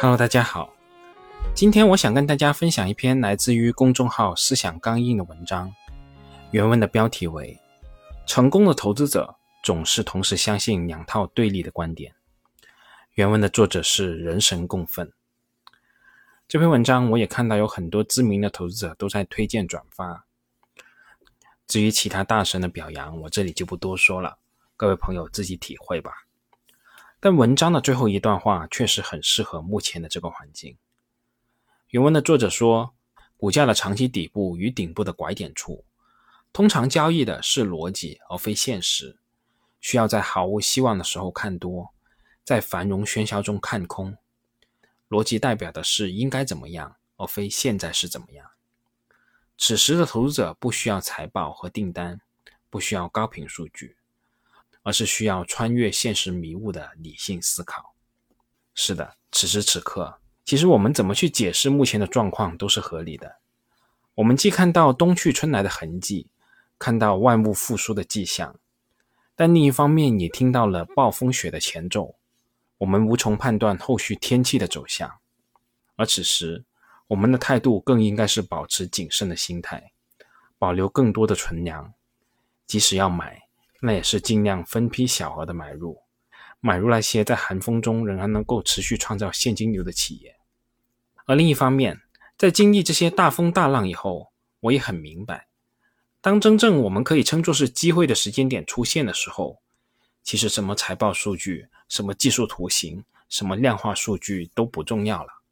Hello，大家好。今天我想跟大家分享一篇来自于公众号“思想刚硬”的文章。原文的标题为“成功的投资者总是同时相信两套对立的观点”。原文的作者是人神共愤。这篇文章我也看到有很多知名的投资者都在推荐转发。至于其他大神的表扬，我这里就不多说了，各位朋友自己体会吧。但文章的最后一段话确实很适合目前的这个环境。原文的作者说，股价的长期底部与顶部的拐点处，通常交易的是逻辑而非现实，需要在毫无希望的时候看多，在繁荣喧嚣中看空。逻辑代表的是应该怎么样，而非现在是怎么样。此时的投资者不需要财报和订单，不需要高频数据。而是需要穿越现实迷雾的理性思考。是的，此时此刻，其实我们怎么去解释目前的状况都是合理的。我们既看到冬去春来的痕迹，看到万物复苏的迹象，但另一方面也听到了暴风雪的前奏。我们无从判断后续天气的走向。而此时，我们的态度更应该是保持谨慎的心态，保留更多的存粮，即使要买。那也是尽量分批小额的买入，买入那些在寒风中仍然能够持续创造现金流的企业。而另一方面，在经历这些大风大浪以后，我也很明白，当真正我们可以称作是机会的时间点出现的时候，其实什么财报数据、什么技术图形、什么量化数据都不重要了。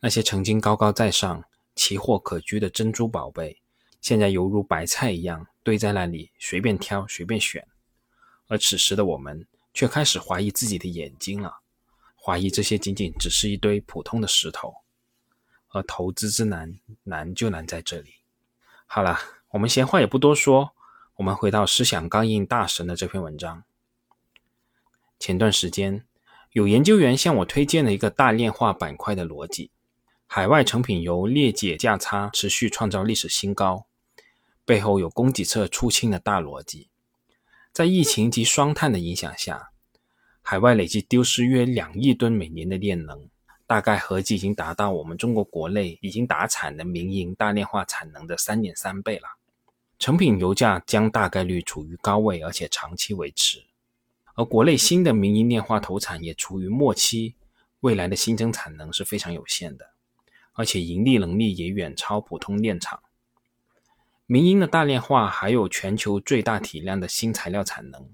那些曾经高高在上、奇货可居的珍珠宝贝，现在犹如白菜一样。堆在那里，随便挑，随便选。而此时的我们却开始怀疑自己的眼睛了，怀疑这些仅仅只是一堆普通的石头。而投资之难，难就难在这里。好了，我们闲话也不多说，我们回到思想刚硬大神的这篇文章。前段时间，有研究员向我推荐了一个大炼化板块的逻辑：海外成品油裂解价差持续创造历史新高。背后有供给侧出清的大逻辑，在疫情及双碳的影响下，海外累计丢失约两亿吨每年的炼能，大概合计已经达到我们中国国内已经达产的民营大炼化产能的三点三倍了。成品油价将大概率处于高位，而且长期维持。而国内新的民营炼化投产也处于末期，未来的新增产能是非常有限的，而且盈利能力也远超普通炼厂。民营的大炼化还有全球最大体量的新材料产能，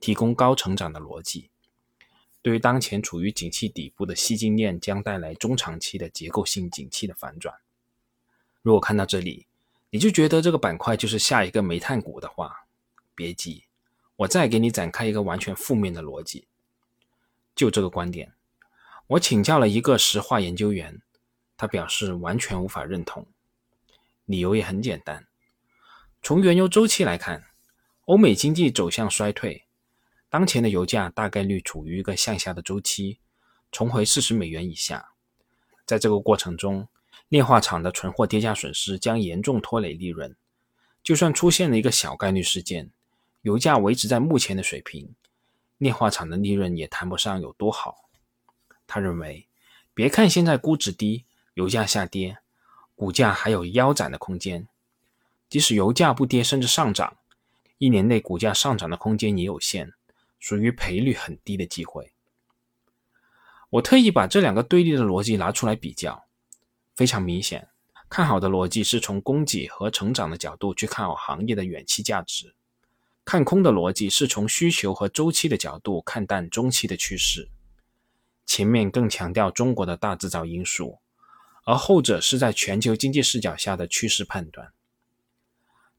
提供高成长的逻辑，对于当前处于景气底部的锡金链将带来中长期的结构性景气的反转。如果看到这里，你就觉得这个板块就是下一个煤炭股的话，别急，我再给你展开一个完全负面的逻辑。就这个观点，我请教了一个石化研究员，他表示完全无法认同，理由也很简单。从原油周期来看，欧美经济走向衰退，当前的油价大概率处于一个向下的周期，重回四十美元以下。在这个过程中，炼化厂的存货跌价损失将严重拖累利润。就算出现了一个小概率事件，油价维持在目前的水平，炼化厂的利润也谈不上有多好。他认为，别看现在估值低，油价下跌，股价还有腰斩的空间。即使油价不跌，甚至上涨，一年内股价上涨的空间也有限，属于赔率很低的机会。我特意把这两个对立的逻辑拿出来比较，非常明显，看好的逻辑是从供给和成长的角度去看好行业的远期价值，看空的逻辑是从需求和周期的角度看淡中期的趋势。前面更强调中国的大制造因素，而后者是在全球经济视角下的趋势判断。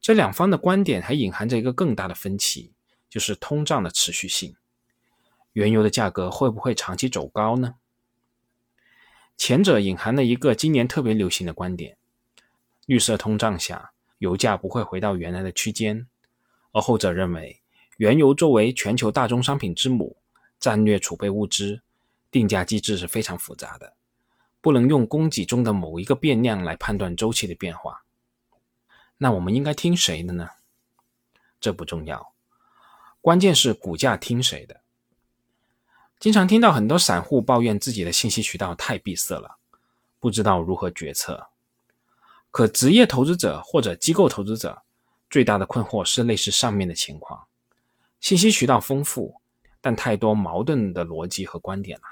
这两方的观点还隐含着一个更大的分歧，就是通胀的持续性。原油的价格会不会长期走高呢？前者隐含了一个今年特别流行的观点：绿色通胀下，油价不会回到原来的区间；而后者认为，原油作为全球大宗商品之母、战略储备物资，定价机制是非常复杂的，不能用供给中的某一个变量来判断周期的变化。那我们应该听谁的呢？这不重要，关键是股价听谁的。经常听到很多散户抱怨自己的信息渠道太闭塞了，不知道如何决策。可职业投资者或者机构投资者最大的困惑是类似上面的情况：信息渠道丰富，但太多矛盾的逻辑和观点了。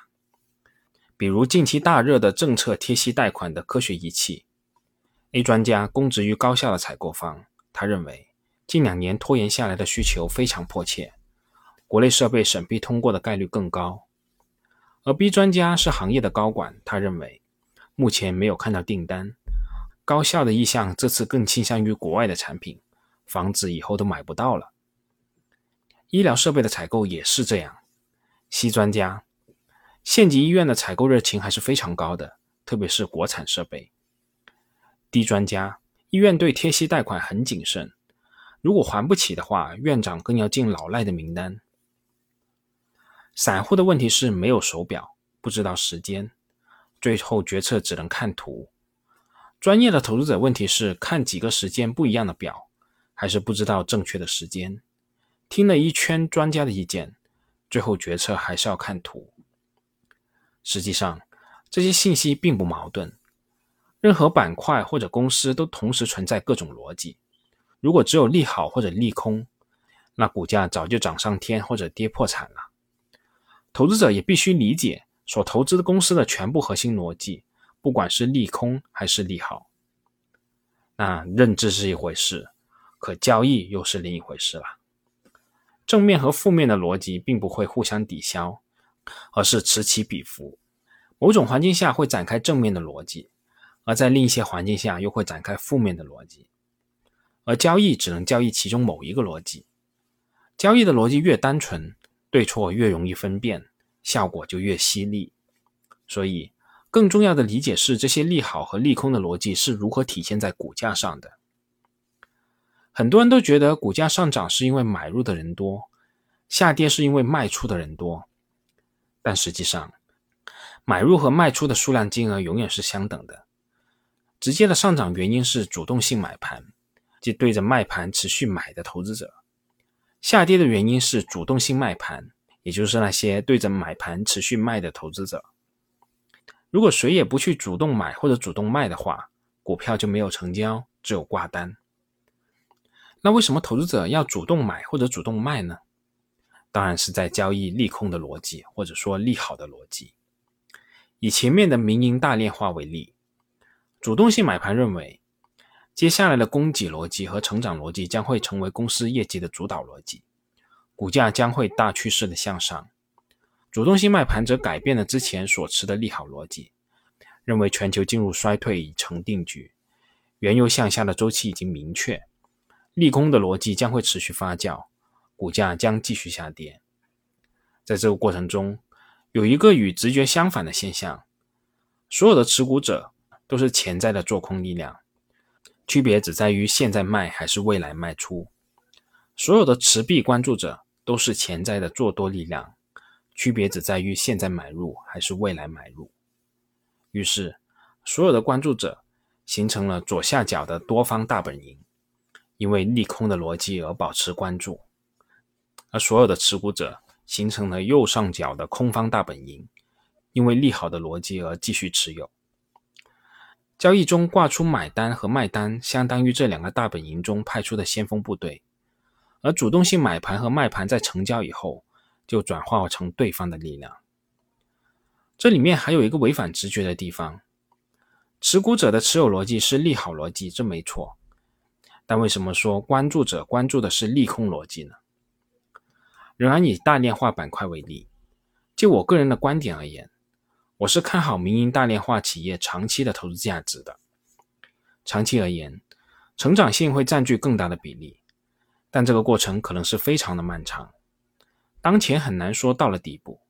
比如近期大热的政策贴息贷款的科学仪器，A 专家供职于高校的采购方，他认为近两年拖延下来的需求非常迫切，国内设备审批通过的概率更高。而 B 专家是行业的高管，他认为目前没有看到订单。高校的意向这次更倾向于国外的产品，房子以后都买不到了。医疗设备的采购也是这样。西专家，县级医院的采购热情还是非常高的，特别是国产设备。D 专家，医院对贴息贷款很谨慎，如果还不起的话，院长更要进老赖的名单。散户的问题是没有手表，不知道时间，最后决策只能看图。专业的投资者问题是看几个时间不一样的表，还是不知道正确的时间？听了一圈专家的意见，最后决策还是要看图。实际上，这些信息并不矛盾。任何板块或者公司都同时存在各种逻辑。如果只有利好或者利空，那股价早就涨上天或者跌破产了。投资者也必须理解所投资的公司的全部核心逻辑。不管是利空还是利好，那认知是一回事，可交易又是另一回事了。正面和负面的逻辑并不会互相抵消，而是此起彼伏。某种环境下会展开正面的逻辑，而在另一些环境下又会展开负面的逻辑。而交易只能交易其中某一个逻辑。交易的逻辑越单纯，对错越容易分辨，效果就越犀利。所以。更重要的理解是，这些利好和利空的逻辑是如何体现在股价上的。很多人都觉得股价上涨是因为买入的人多，下跌是因为卖出的人多。但实际上，买入和卖出的数量金额永远是相等的。直接的上涨原因是主动性买盘，即对着卖盘持续买的投资者；下跌的原因是主动性卖盘，也就是那些对着买盘持续卖的投资者。如果谁也不去主动买或者主动卖的话，股票就没有成交，只有挂单。那为什么投资者要主动买或者主动卖呢？当然是在交易利空的逻辑，或者说利好的逻辑。以前面的民营大炼化为例，主动性买盘认为，接下来的供给逻辑和成长逻辑将会成为公司业绩的主导逻辑，股价将会大趋势的向上。主动性卖盘则改变了之前所持的利好逻辑，认为全球进入衰退已成定局，原油向下的周期已经明确，利空的逻辑将会持续发酵，股价将继续下跌。在这个过程中，有一个与直觉相反的现象：所有的持股者都是潜在的做空力量，区别只在于现在卖还是未来卖出；所有的持币关注者都是潜在的做多力量。区别只在于现在买入还是未来买入。于是，所有的关注者形成了左下角的多方大本营，因为利空的逻辑而保持关注；而所有的持股者形成了右上角的空方大本营，因为利好的逻辑而继续持有。交易中挂出买单和卖单，相当于这两个大本营中派出的先锋部队；而主动性买盘和卖盘在成交以后。就转化成对方的力量。这里面还有一个违反直觉的地方，持股者的持有逻辑是利好逻辑，这没错。但为什么说关注者关注的是利空逻辑呢？仍然以大炼化板块为例，就我个人的观点而言，我是看好民营大炼化企业长期的投资价值的。长期而言，成长性会占据更大的比例，但这个过程可能是非常的漫长。当前很难说到了底部。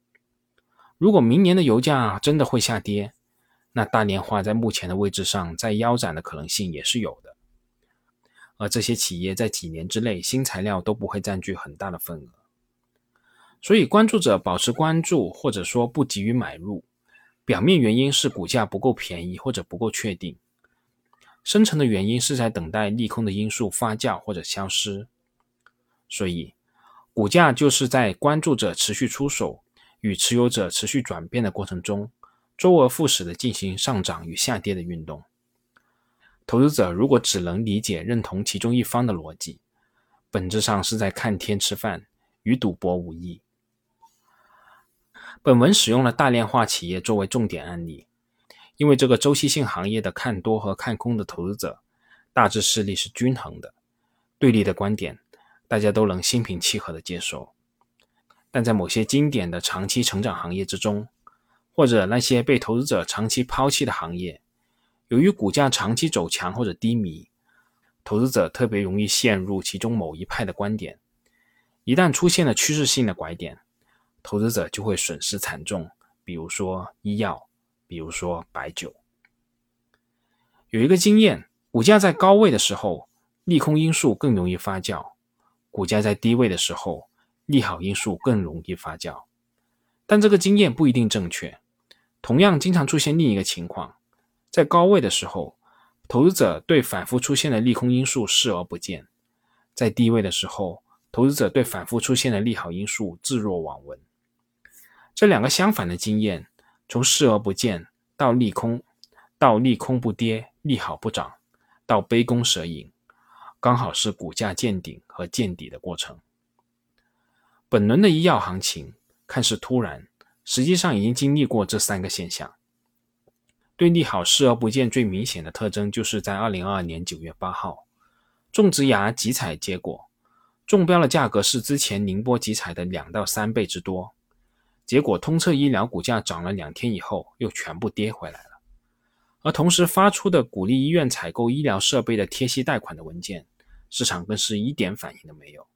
如果明年的油价真的会下跌，那大炼化在目前的位置上再腰斩的可能性也是有的。而这些企业在几年之内新材料都不会占据很大的份额。所以关注者保持关注，或者说不急于买入，表面原因是股价不够便宜或者不够确定，深层的原因是在等待利空的因素发酵或者消失。所以。股价就是在关注者持续出手与持有者持续转变的过程中，周而复始的进行上涨与下跌的运动。投资者如果只能理解认同其中一方的逻辑，本质上是在看天吃饭，与赌博无异。本文使用了大量化企业作为重点案例，因为这个周期性行业的看多和看空的投资者大致势力是均衡的，对立的观点大家都能心平气和的接受。但在某些经典的长期成长行业之中，或者那些被投资者长期抛弃的行业，由于股价长期走强或者低迷，投资者特别容易陷入其中某一派的观点。一旦出现了趋势性的拐点，投资者就会损失惨重。比如说医药，比如说白酒。有一个经验，股价在高位的时候，利空因素更容易发酵；股价在低位的时候，利好因素更容易发酵。但这个经验不一定正确。同样，经常出现另一个情况。在高位的时候，投资者对反复出现的利空因素视而不见；在低位的时候，投资者对反复出现的利好因素置若罔闻。这两个相反的经验，从视而不见到利空，到利空不跌、利好不涨，到杯弓蛇影，刚好是股价见顶和见底的过程。本轮的医药行情看似突然，实际上已经经历过这三个现象。对利好视而不见最明显的特征，就是在二零二二年九月八号，种植牙集采结果中标的价格是之前宁波集采的两到三倍之多。结果通策医疗股价涨了两天以后，又全部跌回来了。而同时发出的鼓励医院采购医疗设备的贴息贷款的文件，市场更是一点反应都没有。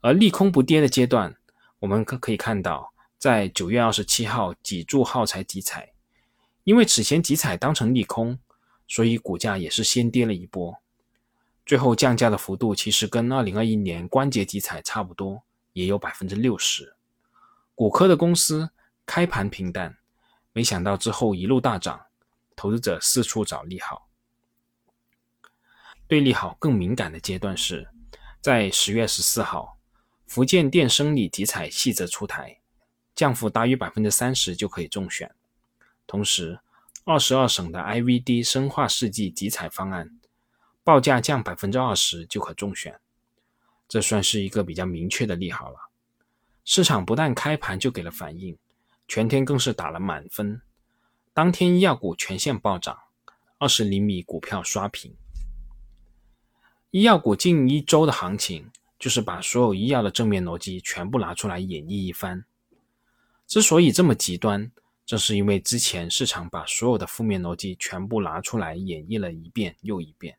而利空不跌的阶段，我们可可以看到，在九月二十七号脊柱耗材集采。因为此前集采当成利空，所以股价也是先跌了一波，最后降价的幅度其实跟二零二一年关节集采差不多，也有百分之六十。骨科的公司开盘平淡，没想到之后一路大涨，投资者四处找利好。对利好更敏感的阶段是在十月十四号，福建电生理集采细则出台，降幅大于百分之三十就可以中选。同时，二十二省的 IVD 生化试剂集采方案报价降百分之二十就可中选，这算是一个比较明确的利好了。市场不但开盘就给了反应，全天更是打了满分。当天医药股全线暴涨，二十厘米股票刷屏。医药股近一周的行情，就是把所有医药的正面逻辑全部拿出来演绎一番。之所以这么极端，正是因为之前市场把所有的负面逻辑全部拿出来演绎了一遍又一遍。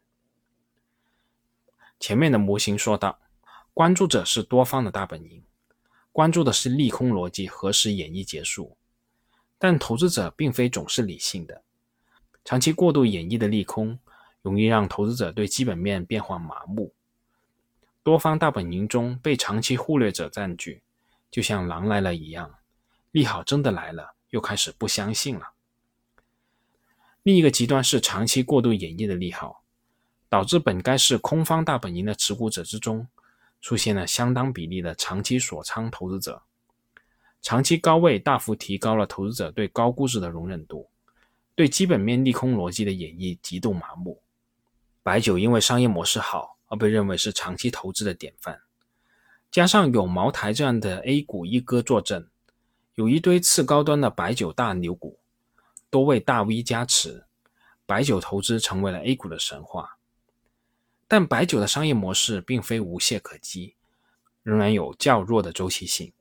前面的模型说到，关注者是多方的大本营，关注的是利空逻辑何时演绎结束。但投资者并非总是理性的，长期过度演绎的利空，容易让投资者对基本面变化麻木。多方大本营中被长期忽略者占据，就像狼来了一样，利好真的来了。又开始不相信了。另一个极端是长期过度演绎的利好，导致本该是空方大本营的持股者之中，出现了相当比例的长期锁仓投资者。长期高位大幅提高了投资者对高估值的容忍度，对基本面利空逻辑的演绎极度麻木。白酒因为商业模式好而被认为是长期投资的典范，加上有茅台这样的 A 股一哥坐镇。有一堆次高端的白酒大牛股，多位大 V 加持，白酒投资成为了 A 股的神话。但白酒的商业模式并非无懈可击，仍然有较弱的周期性。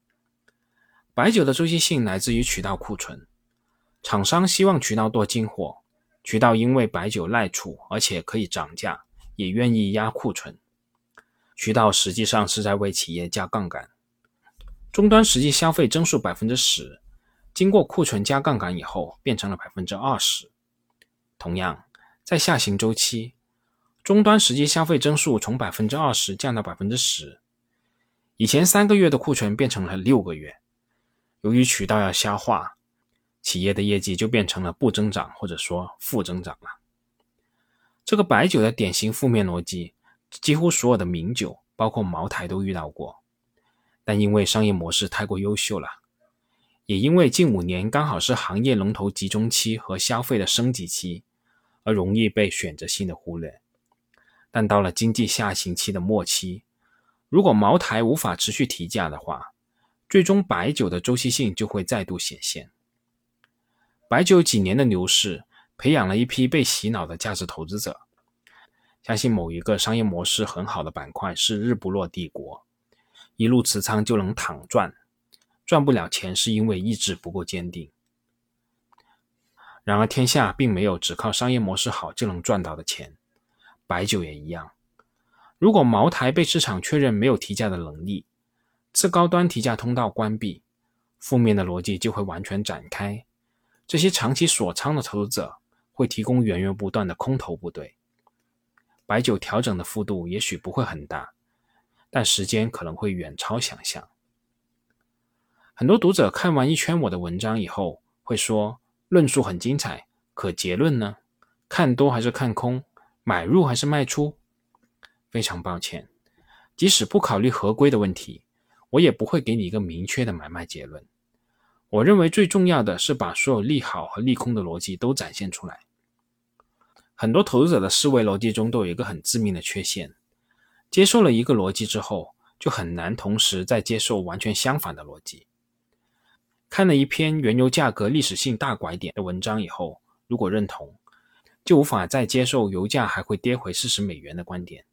白酒的周期性来自于渠道库存，厂商希望渠道多进货，渠道因为白酒耐储而且可以涨价，也愿意压库存。渠道实际上是在为企业加杠杆。终端实际消费增速百分之十，经过库存加杠杆以后，变成了百分之二十。同样，在下行周期，终端实际消费增速从百分之二十降到百分之十，以前三个月的库存变成了六个月。由于渠道要消化，企业的业绩就变成了不增长或者说负增长了。这个白酒的典型负面逻辑，几乎所有的名酒，包括茅台都遇到过。但因为商业模式太过优秀了，也因为近五年刚好是行业龙头集中期和消费的升级期，而容易被选择性的忽略。但到了经济下行期的末期，如果茅台无法持续提价的话，最终白酒的周期性就会再度显现。白酒几年的牛市，培养了一批被洗脑的价值投资者，相信某一个商业模式很好的板块是日不落帝国，一路持仓就能躺赚，赚不了钱是因为意志不够坚定。然而天下并没有只靠商业模式好就能赚到的钱，白酒也一样。如果茅台被市场确认没有提价的能力，次高端提价通道关闭，负面的逻辑就会完全展开。这些长期锁仓的投资者会提供源源不断的空头部队。白酒调整的幅度也许不会很大，但时间可能会远超想象。很多读者看完一圈我的文章以后，会说论述很精彩，可结论呢？看多还是看空？买入还是卖出？非常抱歉，即使不考虑合规的问题，我也不会给你一个明确的买卖结论。我认为最重要的是把所有利好和利空的逻辑都展现出来。很多投资者的思维逻辑中都有一个很致命的缺陷：接受了一个逻辑之后，就很难同时再接受完全相反的逻辑。看了一篇原油价格历史性大拐点的文章以后，如果认同，就无法再接受油价还会跌回四十美元的观点；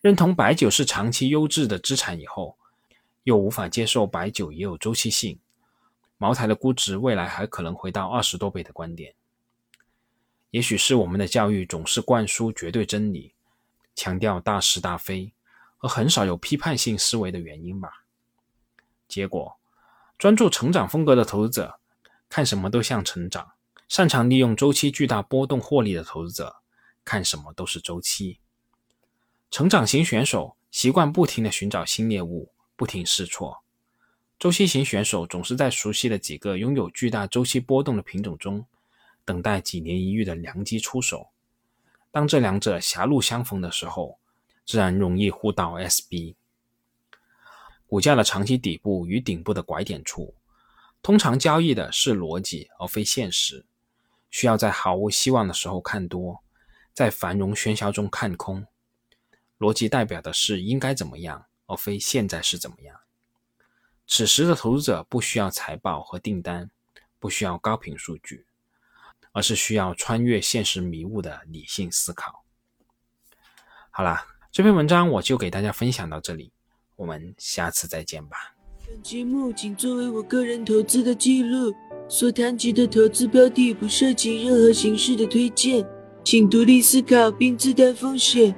认同白酒是长期优质的资产以后，又无法接受白酒也有周期性。茅台的估值未来还可能回到二十多倍的观点，也许是我们的教育总是灌输绝对真理，强调大是大非，和很少有批判性思维的原因吧。结果，专注成长风格的投资者看什么都像成长，擅长利用周期巨大波动获利的投资者看什么都是周期。成长型选手习惯不停的寻找新猎物，不停试错。周期型选手总是在熟悉的几个拥有巨大周期波动的品种中，等待几年一遇的良机出手。当这两者狭路相逢的时候，自然容易互道 SB。股价的长期底部与顶部的拐点处，通常交易的是逻辑而非现实，需要在毫无希望的时候看多，在繁荣喧嚣中看空。逻辑代表的是应该怎么样，而非现在是怎么样。此时的投资者不需要财报和订单，不需要高频数据，而是需要穿越现实迷雾的理性思考。好啦，这篇文章我就给大家分享到这里，我们下次再见吧。本节目仅作为我个人投资的记录，所谈及的投资标的不涉及任何形式的推荐，请独立思考并自担风险。